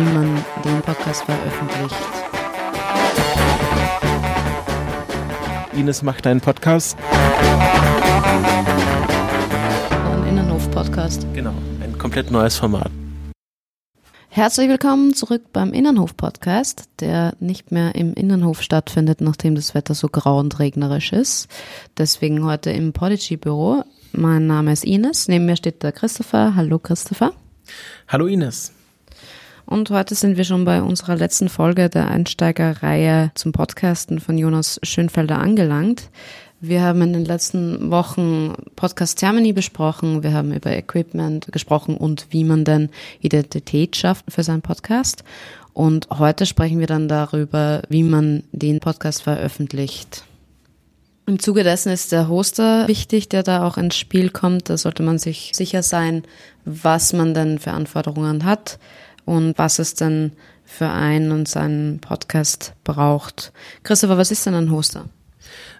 wie man den Podcast veröffentlicht. Ines macht einen Podcast. Ein Innenhof-Podcast. Genau, ein komplett neues Format. Herzlich willkommen zurück beim Innenhof-Podcast, der nicht mehr im Innenhof stattfindet, nachdem das Wetter so grau und regnerisch ist. Deswegen heute im Podigy-Büro. Mein Name ist Ines, neben mir steht der Christopher. Hallo Christopher. Hallo Ines. Und heute sind wir schon bei unserer letzten Folge der Einsteigerreihe zum Podcasten von Jonas Schönfelder angelangt. Wir haben in den letzten Wochen Podcast Germany besprochen, wir haben über Equipment gesprochen und wie man denn Identität schafft für seinen Podcast. Und heute sprechen wir dann darüber, wie man den Podcast veröffentlicht. Im Zuge dessen ist der Hoster wichtig, der da auch ins Spiel kommt. Da sollte man sich sicher sein, was man denn für Anforderungen hat und was es denn für einen und seinen Podcast braucht. Christopher, was ist denn ein Hoster?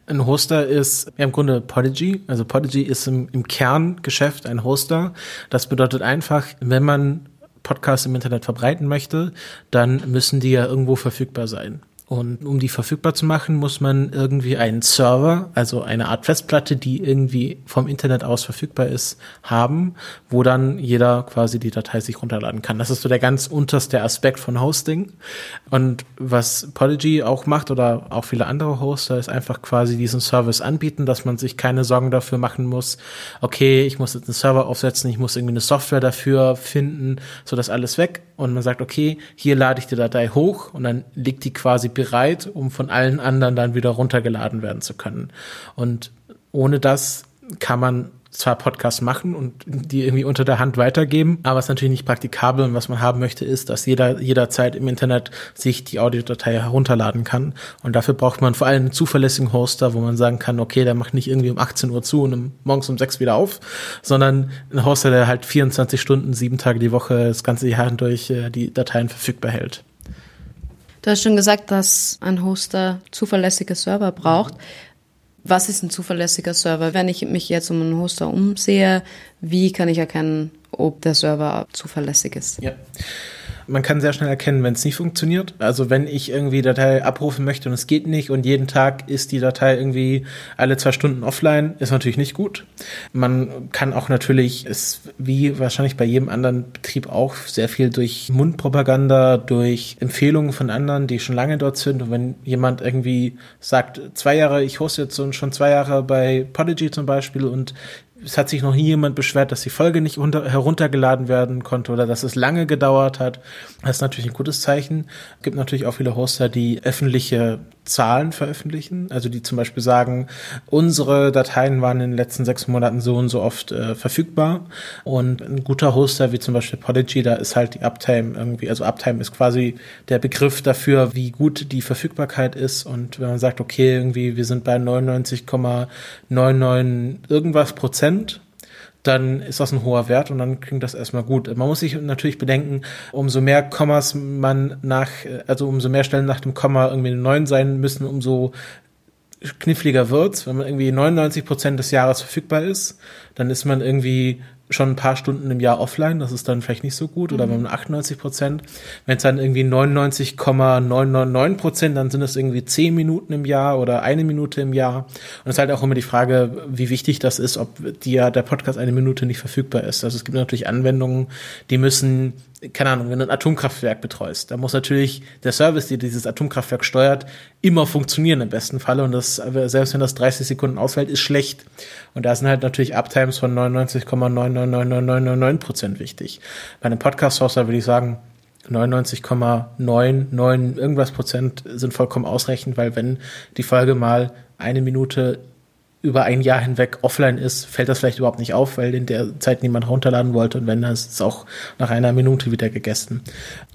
Ein Hoster ist ja, im Grunde Podigy. Also Podigy ist im, im Kerngeschäft ein Hoster. Das bedeutet einfach, wenn man Podcasts im Internet verbreiten möchte, dann müssen die ja irgendwo verfügbar sein. Und um die verfügbar zu machen, muss man irgendwie einen Server, also eine Art Festplatte, die irgendwie vom Internet aus verfügbar ist, haben, wo dann jeder quasi die Datei sich runterladen kann. Das ist so der ganz unterste Aspekt von Hosting. Und was Podigy auch macht oder auch viele andere Hoster, ist einfach quasi diesen Service anbieten, dass man sich keine Sorgen dafür machen muss, okay, ich muss jetzt einen Server aufsetzen, ich muss irgendwie eine Software dafür finden, so das alles weg. Und man sagt, okay, hier lade ich die Datei hoch und dann liegt die quasi bereit, um von allen anderen dann wieder runtergeladen werden zu können. Und ohne das kann man zwar Podcasts machen und die irgendwie unter der Hand weitergeben, aber es ist natürlich nicht praktikabel und was man haben möchte, ist, dass jeder jederzeit im Internet sich die Audiodatei herunterladen kann und dafür braucht man vor allem einen zuverlässigen Hoster, wo man sagen kann, okay, der macht nicht irgendwie um 18 Uhr zu und morgens um 6 wieder auf, sondern ein Hoster, der halt 24 Stunden, sieben Tage die Woche das ganze Jahr hindurch äh, die Dateien verfügbar hält. Du hast schon gesagt, dass ein Hoster zuverlässige Server braucht. Was ist ein zuverlässiger Server? Wenn ich mich jetzt um einen Hoster umsehe, wie kann ich erkennen, ob der Server zuverlässig ist? Ja man kann sehr schnell erkennen, wenn es nicht funktioniert. Also wenn ich irgendwie Datei abrufen möchte und es geht nicht und jeden Tag ist die Datei irgendwie alle zwei Stunden offline, ist natürlich nicht gut. Man kann auch natürlich, ist wie wahrscheinlich bei jedem anderen Betrieb auch, sehr viel durch Mundpropaganda, durch Empfehlungen von anderen, die schon lange dort sind. Und wenn jemand irgendwie sagt, zwei Jahre, ich hoste jetzt schon zwei Jahre bei Podigy zum Beispiel und es hat sich noch nie jemand beschwert, dass die Folge nicht unter, heruntergeladen werden konnte oder dass es lange gedauert hat. Das ist natürlich ein gutes Zeichen. Es gibt natürlich auch viele Hoster, die öffentliche Zahlen veröffentlichen, also die zum Beispiel sagen, unsere Dateien waren in den letzten sechs Monaten so und so oft äh, verfügbar. Und ein guter Hoster wie zum Beispiel Podigy, da ist halt die Uptime irgendwie, also Uptime ist quasi der Begriff dafür, wie gut die Verfügbarkeit ist. Und wenn man sagt, okay, irgendwie wir sind bei 99,99 irgendwas Prozent, dann ist das ein hoher Wert und dann klingt das erstmal gut. Man muss sich natürlich bedenken, umso mehr Kommas man nach, also umso mehr Stellen nach dem Komma irgendwie neun sein müssen, umso kniffliger wird's. Wenn man irgendwie 99 Prozent des Jahres verfügbar ist, dann ist man irgendwie schon ein paar Stunden im Jahr offline, das ist dann vielleicht nicht so gut, oder mhm. wenn man 98 Prozent, wenn es dann irgendwie 99,999 Prozent, dann sind es irgendwie 10 Minuten im Jahr oder eine Minute im Jahr. Und es ist halt auch immer die Frage, wie wichtig das ist, ob dir der Podcast eine Minute nicht verfügbar ist. Also es gibt natürlich Anwendungen, die müssen keine Ahnung, wenn du ein Atomkraftwerk betreust, da muss natürlich der Service, der dieses Atomkraftwerk steuert, immer funktionieren im besten Falle. Und das, selbst wenn das 30 Sekunden ausfällt, ist schlecht. Und da sind halt natürlich Uptimes von 99,99999 Prozent wichtig. Bei einem Podcast-Hoster würde ich sagen, 99,99 irgendwas Prozent sind vollkommen ausreichend, weil wenn die Folge mal eine Minute über ein Jahr hinweg offline ist, fällt das vielleicht überhaupt nicht auf, weil in der Zeit niemand runterladen wollte und wenn, dann ist es auch nach einer Minute wieder gegessen.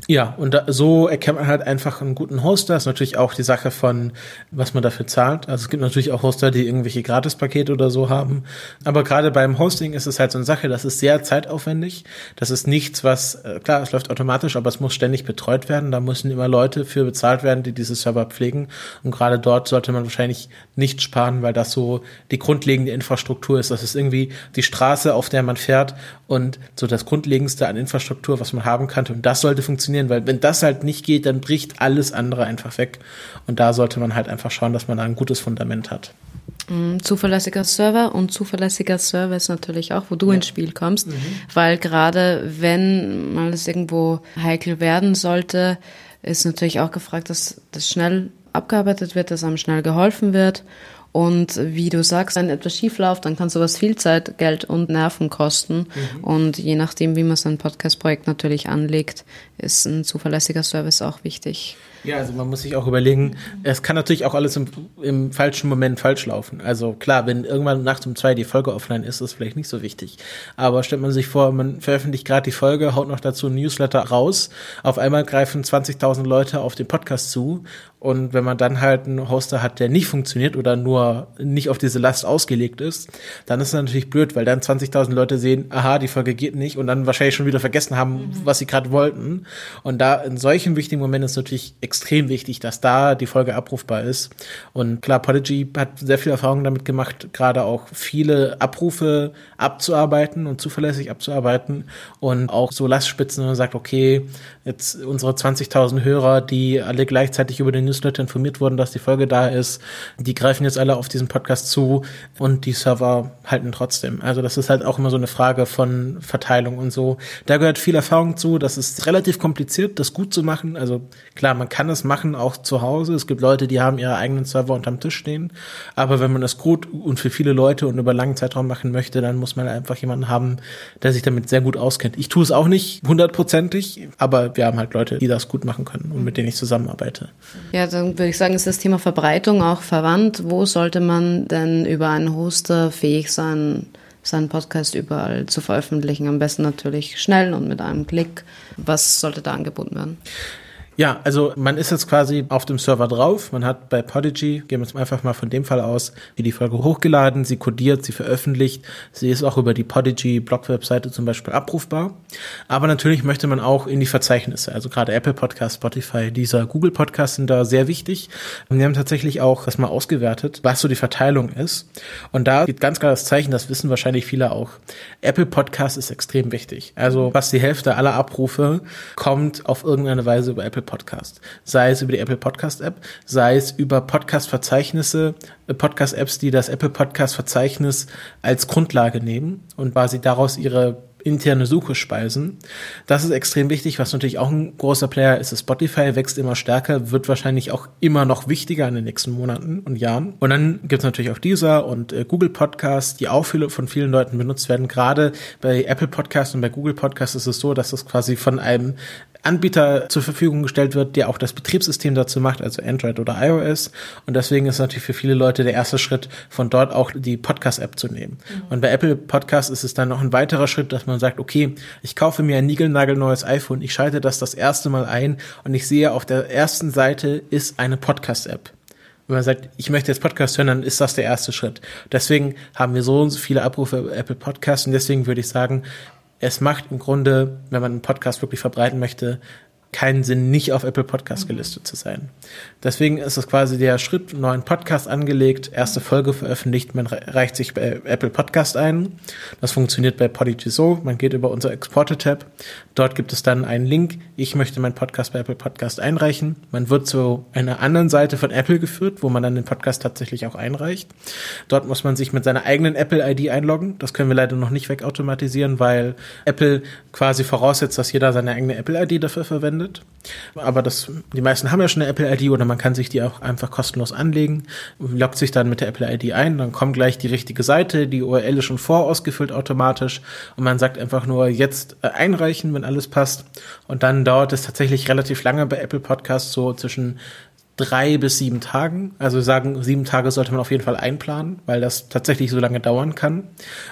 Ja, und da, so erkennt man halt einfach einen guten Hoster. Ist natürlich auch die Sache von, was man dafür zahlt. Also es gibt natürlich auch Hoster, die irgendwelche Gratispakete oder so haben. Aber gerade beim Hosting ist es halt so eine Sache, das ist sehr zeitaufwendig. Das ist nichts, was, äh, klar, es läuft automatisch, aber es muss ständig betreut werden. Da müssen immer Leute für bezahlt werden, die diese Server pflegen. Und gerade dort sollte man wahrscheinlich nicht sparen, weil das so die grundlegende Infrastruktur ist. Das ist irgendwie die Straße, auf der man fährt und so das Grundlegendste an Infrastruktur, was man haben kann. Und das sollte funktionieren, weil wenn das halt nicht geht, dann bricht alles andere einfach weg. Und da sollte man halt einfach schauen, dass man da ein gutes Fundament hat. Mm, zuverlässiger Server und zuverlässiger Service natürlich auch, wo du ja. ins Spiel kommst, mhm. weil gerade wenn mal es irgendwo heikel werden sollte, ist natürlich auch gefragt, dass das schnell abgearbeitet wird, dass einem schnell geholfen wird. Und wie du sagst, wenn etwas schief läuft, dann kann sowas viel Zeit, Geld und Nerven kosten. Mhm. Und je nachdem, wie man sein Podcast-Projekt natürlich anlegt, ist ein zuverlässiger Service auch wichtig. Ja, also man muss sich auch überlegen, es kann natürlich auch alles im, im falschen Moment falsch laufen. Also klar, wenn irgendwann nachts um zwei die Folge offline ist, ist das vielleicht nicht so wichtig. Aber stellt man sich vor, man veröffentlicht gerade die Folge, haut noch dazu ein Newsletter raus, auf einmal greifen 20.000 Leute auf den Podcast zu und wenn man dann halt einen Hoster hat, der nicht funktioniert oder nur nicht auf diese Last ausgelegt ist, dann ist es natürlich blöd, weil dann 20.000 Leute sehen, aha, die Folge geht nicht und dann wahrscheinlich schon wieder vergessen haben, mhm. was sie gerade wollten. Und da in solchen wichtigen Momenten ist natürlich extrem wichtig, dass da die Folge abrufbar ist. Und klar, Podigy hat sehr viel Erfahrung damit gemacht, gerade auch viele Abrufe abzuarbeiten und zuverlässig abzuarbeiten und auch so Lastspitzen, wenn man sagt, okay, jetzt unsere 20.000 Hörer, die alle gleichzeitig über den Newsletter informiert wurden, dass die Folge da ist. Die greifen jetzt alle auf diesen Podcast zu und die Server halten trotzdem. Also das ist halt auch immer so eine Frage von Verteilung und so. Da gehört viel Erfahrung zu. Das ist relativ kompliziert, das gut zu machen. Also klar, man kann es machen, auch zu Hause. Es gibt Leute, die haben ihre eigenen Server unterm Tisch stehen. Aber wenn man das gut und für viele Leute und über langen Zeitraum machen möchte, dann muss man einfach jemanden haben, der sich damit sehr gut auskennt. Ich tue es auch nicht hundertprozentig, aber wir haben halt Leute, die das gut machen können und mit denen ich zusammenarbeite. Ja, dann würde ich sagen, ist das Thema Verbreitung auch verwandt. Wo sollte man denn über einen Hoster fähig sein, seinen Podcast überall zu veröffentlichen? Am besten natürlich schnell und mit einem Klick. Was sollte da angeboten werden? Ja, also man ist jetzt quasi auf dem Server drauf. Man hat bei Podigy, gehen wir jetzt einfach mal von dem Fall aus, wie die Folge hochgeladen, sie codiert, sie veröffentlicht. Sie ist auch über die Podigy Blog-Webseite zum Beispiel abrufbar. Aber natürlich möchte man auch in die Verzeichnisse. Also gerade Apple Podcast, Spotify, dieser Google Podcast sind da sehr wichtig. Und wir haben tatsächlich auch das mal ausgewertet, was so die Verteilung ist. Und da geht ganz klar das Zeichen, das wissen wahrscheinlich viele auch. Apple Podcast ist extrem wichtig. Also fast die Hälfte aller Abrufe kommt auf irgendeine Weise über Apple Podcast. Sei es über die Apple Podcast App, sei es über Podcast-Verzeichnisse, äh, Podcast-Apps, die das Apple Podcast-Verzeichnis als Grundlage nehmen und quasi daraus ihre interne Suche speisen. Das ist extrem wichtig, was natürlich auch ein großer Player ist. Spotify wächst immer stärker, wird wahrscheinlich auch immer noch wichtiger in den nächsten Monaten und Jahren. Und dann gibt es natürlich auch dieser und äh, Google Podcast, die auch viele, von vielen Leuten benutzt werden. Gerade bei Apple Podcast und bei Google Podcast ist es so, dass es quasi von einem Anbieter zur Verfügung gestellt wird, der auch das Betriebssystem dazu macht, also Android oder iOS. Und deswegen ist natürlich für viele Leute der erste Schritt, von dort auch die Podcast-App zu nehmen. Mhm. Und bei Apple Podcast ist es dann noch ein weiterer Schritt, dass man sagt, okay, ich kaufe mir ein niegelnagelneues iPhone, ich schalte das das erste Mal ein und ich sehe auf der ersten Seite ist eine Podcast-App wenn man sagt, ich möchte jetzt Podcast hören, dann ist das der erste Schritt. Deswegen haben wir so und so viele Abrufe Apple Podcasts und deswegen würde ich sagen, es macht im Grunde, wenn man einen Podcast wirklich verbreiten möchte, keinen Sinn, nicht auf Apple Podcast gelistet zu sein. Deswegen ist es quasi der Schritt, neuen Podcast angelegt, erste Folge veröffentlicht, man reicht sich bei Apple Podcast ein. Das funktioniert bei Podigy so, man geht über unser Exporte-Tab. Dort gibt es dann einen Link, ich möchte meinen Podcast bei Apple Podcast einreichen. Man wird zu einer anderen Seite von Apple geführt, wo man dann den Podcast tatsächlich auch einreicht. Dort muss man sich mit seiner eigenen Apple-ID einloggen. Das können wir leider noch nicht wegautomatisieren, weil Apple quasi voraussetzt, dass jeder seine eigene Apple-ID dafür verwendet verwendet. Aber das, die meisten haben ja schon eine Apple ID oder man kann sich die auch einfach kostenlos anlegen, loggt sich dann mit der Apple ID ein, dann kommt gleich die richtige Seite, die URL ist schon vorausgefüllt automatisch und man sagt einfach nur jetzt äh, einreichen, wenn alles passt. Und dann dauert es tatsächlich relativ lange bei Apple Podcasts, so zwischen drei bis sieben Tagen. Also sagen, sieben Tage sollte man auf jeden Fall einplanen, weil das tatsächlich so lange dauern kann.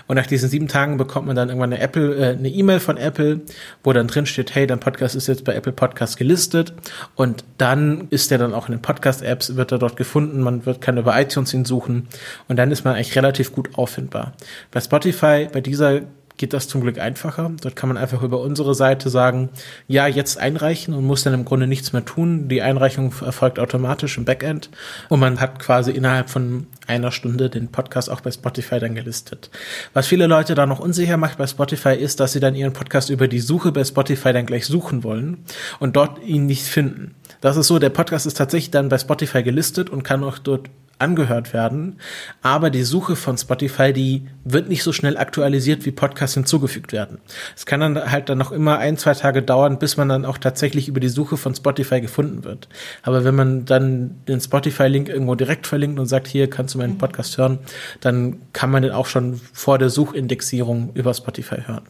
Und nach diesen sieben Tagen bekommt man dann irgendwann eine Apple, äh, eine E-Mail von Apple, wo dann drin steht, hey, dein Podcast ist jetzt bei Apple Podcast gelistet. Und dann ist der dann auch in den Podcast-Apps, wird er dort gefunden. Man wird, kann über iTunes ihn suchen. Und dann ist man eigentlich relativ gut auffindbar. Bei Spotify, bei dieser geht das zum Glück einfacher. Dort kann man einfach über unsere Seite sagen, ja, jetzt einreichen und muss dann im Grunde nichts mehr tun. Die Einreichung erfolgt automatisch im Backend und man hat quasi innerhalb von einer Stunde den Podcast auch bei Spotify dann gelistet. Was viele Leute da noch unsicher macht bei Spotify ist, dass sie dann ihren Podcast über die Suche bei Spotify dann gleich suchen wollen und dort ihn nicht finden. Das ist so, der Podcast ist tatsächlich dann bei Spotify gelistet und kann auch dort angehört werden. Aber die Suche von Spotify, die wird nicht so schnell aktualisiert, wie Podcasts hinzugefügt werden. Es kann dann halt dann noch immer ein, zwei Tage dauern, bis man dann auch tatsächlich über die Suche von Spotify gefunden wird. Aber wenn man dann den Spotify-Link irgendwo direkt verlinkt und sagt, hier kannst du meinen Podcast hören, dann kann man den auch schon vor der Suchindexierung über Spotify hören.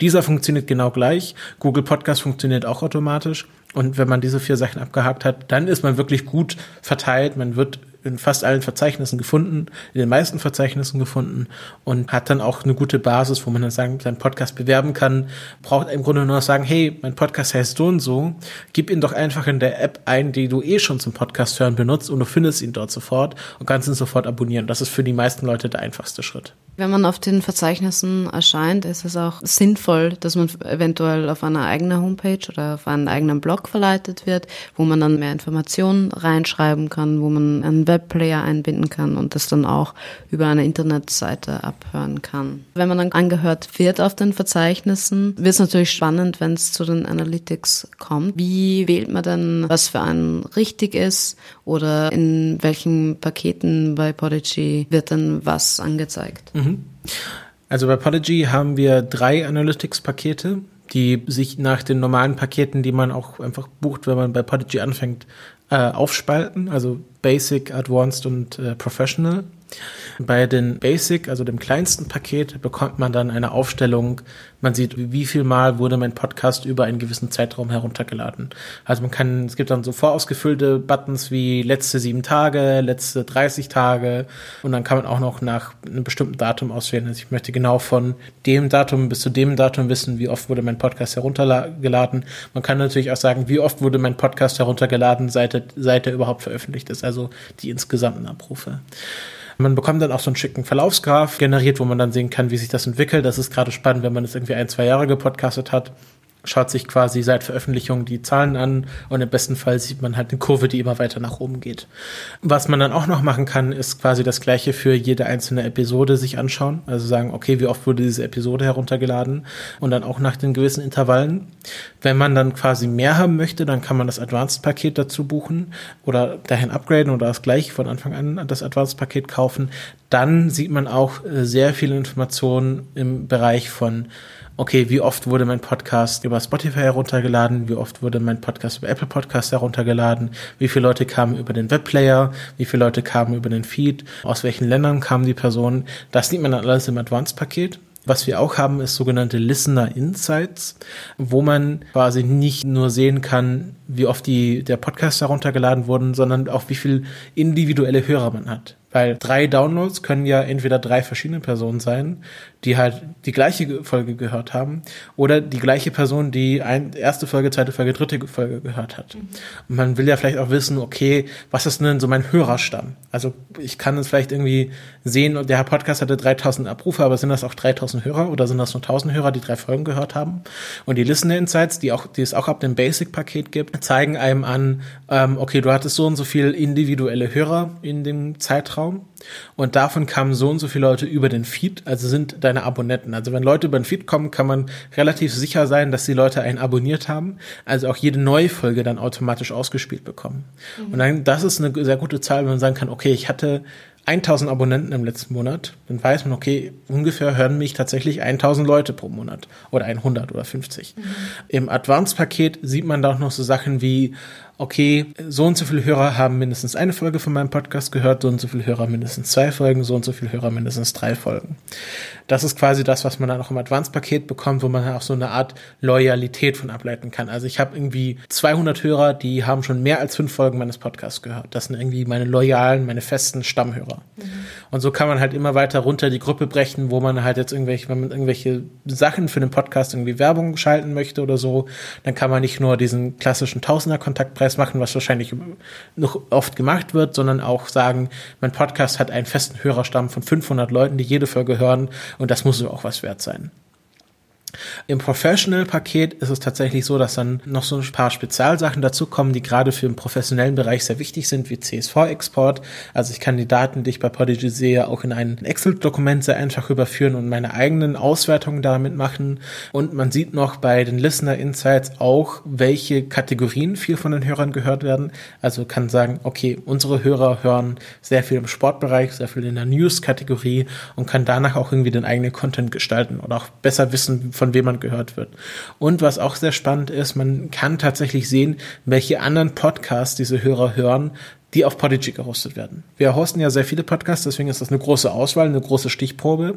Dieser funktioniert genau gleich. Google Podcast funktioniert auch automatisch. Und wenn man diese vier Sachen abgehakt hat, dann ist man wirklich gut verteilt. Man wird in fast allen Verzeichnissen gefunden, in den meisten Verzeichnissen gefunden und hat dann auch eine gute Basis, wo man dann sagen, seinen Podcast bewerben kann, braucht im Grunde nur noch sagen, hey, mein Podcast heißt so und so, gib ihn doch einfach in der App ein, die du eh schon zum Podcast hören benutzt und du findest ihn dort sofort und kannst ihn sofort abonnieren. Das ist für die meisten Leute der einfachste Schritt. Wenn man auf den Verzeichnissen erscheint, ist es auch sinnvoll, dass man eventuell auf einer eigenen Homepage oder auf einen eigenen Blog verleitet wird, wo man dann mehr Informationen reinschreiben kann, wo man einen Webplayer einbinden kann und das dann auch über eine Internetseite abhören kann. Wenn man dann angehört wird auf den Verzeichnissen, wird es natürlich spannend, wenn es zu den Analytics kommt. Wie wählt man denn, was für einen richtig ist oder in welchen Paketen bei Podigy wird denn was angezeigt? Mhm. Also bei Podigy haben wir drei Analytics-Pakete, die sich nach den normalen Paketen, die man auch einfach bucht, wenn man bei Podigy anfängt, äh, aufspalten. Also Basic, Advanced und äh, Professional. Bei den Basic, also dem kleinsten Paket, bekommt man dann eine Aufstellung. Man sieht, wie viel Mal wurde mein Podcast über einen gewissen Zeitraum heruntergeladen. Also man kann, es gibt dann so vorausgefüllte Buttons wie letzte sieben Tage, letzte 30 Tage und dann kann man auch noch nach einem bestimmten Datum auswählen. Also ich möchte genau von dem Datum bis zu dem Datum wissen, wie oft wurde mein Podcast heruntergeladen. Man kann natürlich auch sagen, wie oft wurde mein Podcast heruntergeladen, seit seit er überhaupt veröffentlicht ist. Also die insgesamten Abrufe. Man bekommt dann auch so einen schicken Verlaufsgraph generiert, wo man dann sehen kann, wie sich das entwickelt. Das ist gerade spannend, wenn man es irgendwie ein, zwei Jahre gepodcastet hat schaut sich quasi seit Veröffentlichung die Zahlen an und im besten Fall sieht man halt eine Kurve, die immer weiter nach oben geht. Was man dann auch noch machen kann, ist quasi das gleiche für jede einzelne Episode sich anschauen. Also sagen, okay, wie oft wurde diese Episode heruntergeladen und dann auch nach den gewissen Intervallen. Wenn man dann quasi mehr haben möchte, dann kann man das Advanced-Paket dazu buchen oder dahin upgraden oder das gleiche von Anfang an das Advanced-Paket kaufen. Dann sieht man auch äh, sehr viele Informationen im Bereich von okay, wie oft wurde mein Podcast über Spotify heruntergeladen, wie oft wurde mein Podcast über Apple Podcast heruntergeladen, wie viele Leute kamen über den Webplayer, wie viele Leute kamen über den Feed, aus welchen Ländern kamen die Personen. Das sieht man dann alles im Advanced-Paket. Was wir auch haben, ist sogenannte Listener Insights, wo man quasi nicht nur sehen kann, wie oft die, der Podcast heruntergeladen wurden, sondern auch wie viel individuelle Hörer man hat. Weil drei Downloads können ja entweder drei verschiedene Personen sein, die halt die gleiche Folge gehört haben, oder die gleiche Person, die ein, erste Folge, zweite Folge, dritte Folge gehört hat. Mhm. Und man will ja vielleicht auch wissen, okay, was ist denn so mein Hörerstamm? Also ich kann es vielleicht irgendwie sehen, der Podcast hatte 3000 Abrufe, aber sind das auch 3000 Hörer oder sind das nur 1000 Hörer, die drei Folgen gehört haben? Und die Listener Insights, die auch, die es auch ab dem Basic-Paket gibt, zeigen einem an, ähm, okay, du hattest so und so viel individuelle Hörer in dem Zeitraum und davon kamen so und so viele Leute über den Feed, also sind deine Abonnenten. Also wenn Leute über den Feed kommen, kann man relativ sicher sein, dass die Leute einen abonniert haben, also auch jede neue Folge dann automatisch ausgespielt bekommen. Mhm. Und dann, das ist eine sehr gute Zahl, wenn man sagen kann, okay, ich hatte 1000 Abonnenten im letzten Monat, dann weiß man, okay, ungefähr hören mich tatsächlich 1000 Leute pro Monat oder 100 oder 50. Mhm. Im Advanced-Paket sieht man da auch noch so Sachen wie, okay, so und so viele Hörer haben mindestens eine Folge von meinem Podcast gehört, so und so viele Hörer mindestens zwei Folgen, so und so viele Hörer mindestens drei Folgen. Das ist quasi das, was man dann auch im Advanced-Paket bekommt, wo man auch so eine Art Loyalität von ableiten kann. Also ich habe irgendwie 200 Hörer, die haben schon mehr als fünf Folgen meines Podcasts gehört. Das sind irgendwie meine loyalen, meine festen Stammhörer. Mhm. Und so kann man halt immer weiter runter die Gruppe brechen, wo man halt jetzt irgendwelche, wenn man irgendwelche Sachen für den Podcast irgendwie Werbung schalten möchte oder so, dann kann man nicht nur diesen klassischen Tausender-Kontaktpreis machen, was wahrscheinlich noch oft gemacht wird, sondern auch sagen, mein Podcast hat einen festen Hörerstamm von 500 Leuten, die jede Folge hören und das muss auch was wert sein. Im Professional-Paket ist es tatsächlich so, dass dann noch so ein paar Spezialsachen dazukommen, die gerade für den professionellen Bereich sehr wichtig sind, wie CSV-Export. Also ich kann die Daten, die ich bei Podigy sehe, auch in ein Excel-Dokument sehr einfach überführen und meine eigenen Auswertungen damit machen. Und man sieht noch bei den Listener Insights auch, welche Kategorien viel von den Hörern gehört werden. Also kann sagen, okay, unsere Hörer hören sehr viel im Sportbereich, sehr viel in der News-Kategorie und kann danach auch irgendwie den eigenen Content gestalten oder auch besser wissen, von wem man gehört wird. Und was auch sehr spannend ist, man kann tatsächlich sehen, welche anderen Podcasts diese Hörer hören, die auf Podigy gehostet werden. Wir hosten ja sehr viele Podcasts, deswegen ist das eine große Auswahl, eine große Stichprobe.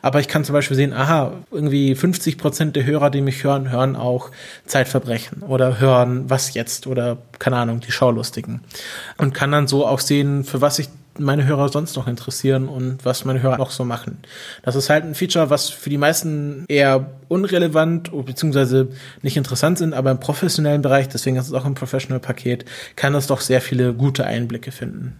Aber ich kann zum Beispiel sehen, aha, irgendwie 50 Prozent der Hörer, die mich hören, hören auch Zeitverbrechen oder hören Was jetzt oder keine Ahnung, die Schaulustigen. Und kann dann so auch sehen, für was ich meine Hörer sonst noch interessieren und was meine Hörer noch so machen. Das ist halt ein Feature, was für die meisten eher unrelevant bzw. nicht interessant sind, aber im professionellen Bereich, deswegen ist es auch ein Professional-Paket, kann es doch sehr viele gute Einblicke finden.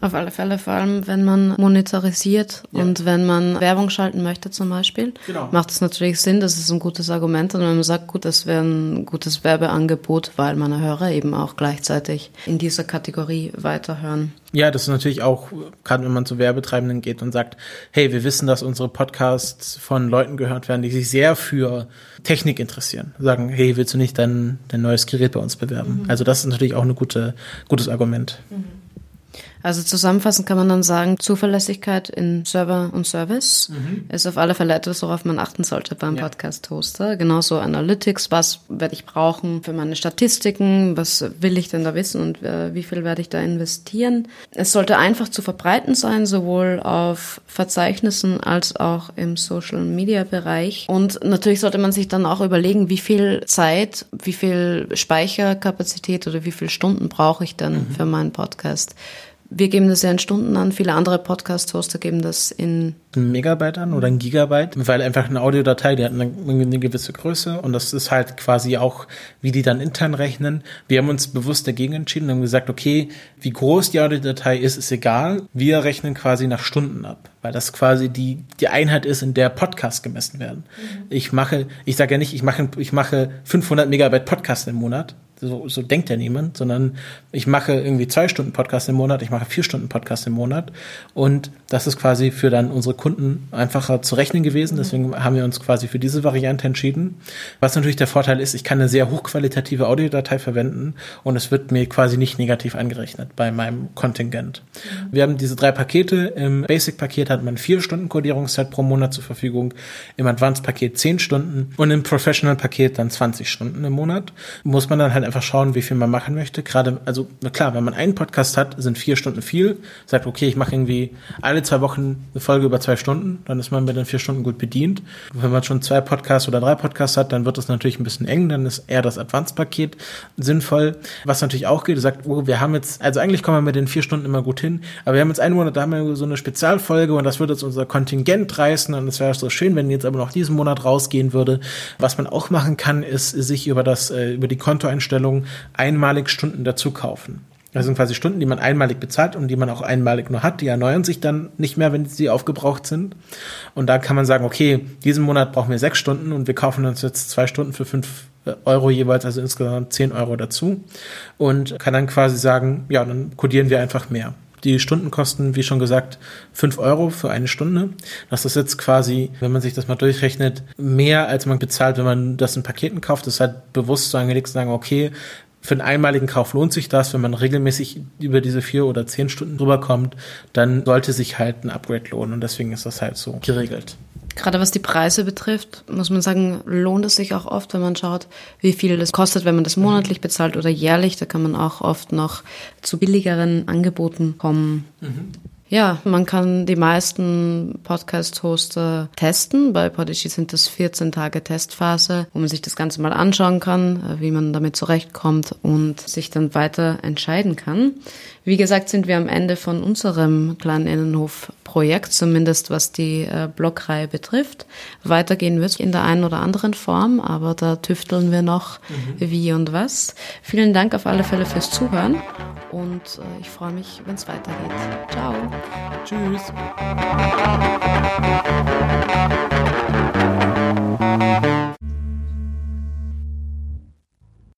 Auf alle Fälle, vor allem wenn man monetarisiert ja. und wenn man Werbung schalten möchte zum Beispiel, genau. macht es natürlich Sinn, das ist ein gutes Argument und wenn man sagt, gut, das wäre ein gutes Werbeangebot, weil meine Hörer eben auch gleichzeitig in dieser Kategorie weiterhören. Ja, das ist natürlich auch, gerade wenn man zu Werbetreibenden geht und sagt, hey, wir wissen, dass unsere Podcasts von Leuten gehört werden, die sich sehr für Technik interessieren. Sagen, hey, willst du nicht dein, dein neues Gerät bei uns bewerben? Mhm. Also das ist natürlich auch ein gute, gutes Argument. Mhm. Also zusammenfassend kann man dann sagen, Zuverlässigkeit in Server und Service mhm. ist auf alle Fälle etwas, worauf man achten sollte beim ja. Podcast-Hoster. Genauso Analytics, was werde ich brauchen für meine Statistiken, was will ich denn da wissen und äh, wie viel werde ich da investieren. Es sollte einfach zu verbreiten sein, sowohl auf Verzeichnissen als auch im Social-Media-Bereich. Und natürlich sollte man sich dann auch überlegen, wie viel Zeit, wie viel Speicherkapazität oder wie viele Stunden brauche ich denn mhm. für meinen Podcast. Wir geben das ja in Stunden an, viele andere Podcast-Hoster geben das in ein Megabyte an oder ein Gigabyte, weil einfach eine Audiodatei, die hat eine, eine, gewisse Größe und das ist halt quasi auch, wie die dann intern rechnen. Wir haben uns bewusst dagegen entschieden und haben gesagt, okay, wie groß die Audiodatei ist, ist egal. Wir rechnen quasi nach Stunden ab, weil das quasi die, die Einheit ist, in der Podcasts gemessen werden. Mhm. Ich mache, ich sage ja nicht, ich mache, ich mache 500 Megabyte Podcast im Monat, so, so denkt ja niemand, sondern ich mache irgendwie zwei Stunden Podcast im Monat, ich mache vier Stunden Podcast im Monat und das ist quasi für dann unsere Kunden einfacher zu rechnen gewesen. Deswegen haben wir uns quasi für diese Variante entschieden. Was natürlich der Vorteil ist, ich kann eine sehr hochqualitative Audiodatei verwenden und es wird mir quasi nicht negativ angerechnet bei meinem Kontingent. Wir haben diese drei Pakete. Im Basic-Paket hat man vier Stunden Codierungszeit pro Monat zur Verfügung, im Advanced-Paket zehn Stunden und im Professional-Paket dann 20 Stunden im Monat. Muss man dann halt einfach schauen, wie viel man machen möchte. Gerade, also klar, wenn man einen Podcast hat, sind vier Stunden viel. Sagt, okay, ich mache irgendwie alle zwei Wochen eine Folge über zwei Stunden, dann ist man mit den vier Stunden gut bedient. Wenn man schon zwei Podcasts oder drei Podcasts hat, dann wird das natürlich ein bisschen eng, dann ist eher das Advanced-Paket sinnvoll. Was natürlich auch geht, sagt, oh, wir haben jetzt, also eigentlich kommen wir mit den vier Stunden immer gut hin, aber wir haben jetzt einen Monat, da haben wir so eine Spezialfolge und das wird jetzt unser Kontingent reißen und es wäre so schön, wenn jetzt aber noch diesen Monat rausgehen würde. Was man auch machen kann, ist sich über das, äh, über die Kontoeinstellung einmalig Stunden dazu kaufen. Das sind quasi Stunden, die man einmalig bezahlt und die man auch einmalig nur hat. Die erneuern sich dann nicht mehr, wenn sie aufgebraucht sind. Und da kann man sagen, okay, diesen Monat brauchen wir sechs Stunden und wir kaufen uns jetzt zwei Stunden für fünf Euro jeweils, also insgesamt zehn Euro dazu. Und kann dann quasi sagen, ja, dann kodieren wir einfach mehr. Die Stunden kosten, wie schon gesagt, fünf Euro für eine Stunde. Das ist jetzt quasi, wenn man sich das mal durchrechnet, mehr als man bezahlt, wenn man das in Paketen kauft. Das ist halt bewusst so angelegt zu sagen, okay, für einen einmaligen Kauf lohnt sich das. Wenn man regelmäßig über diese vier oder zehn Stunden drüber kommt, dann sollte sich halt ein Upgrade lohnen. Und deswegen ist das halt so geregelt. Gerade was die Preise betrifft, muss man sagen, lohnt es sich auch oft, wenn man schaut, wie viel das kostet, wenn man das monatlich bezahlt oder jährlich. Da kann man auch oft noch zu billigeren Angeboten kommen. Mhm. Ja, man kann die meisten Podcast-Hoster testen. Bei Podigy sind das 14 Tage Testphase, wo man sich das Ganze mal anschauen kann, äh, wie man damit zurechtkommt und sich dann weiter entscheiden kann. Wie gesagt, sind wir am Ende von unserem kleinen Innenhof-Projekt, zumindest was die äh, Blogreihe betrifft. Weitergehen wird in der einen oder anderen Form, aber da tüfteln wir noch mhm. wie und was. Vielen Dank auf alle Fälle fürs Zuhören und äh, ich freue mich, wenn es weitergeht. Ciao. Tschüss.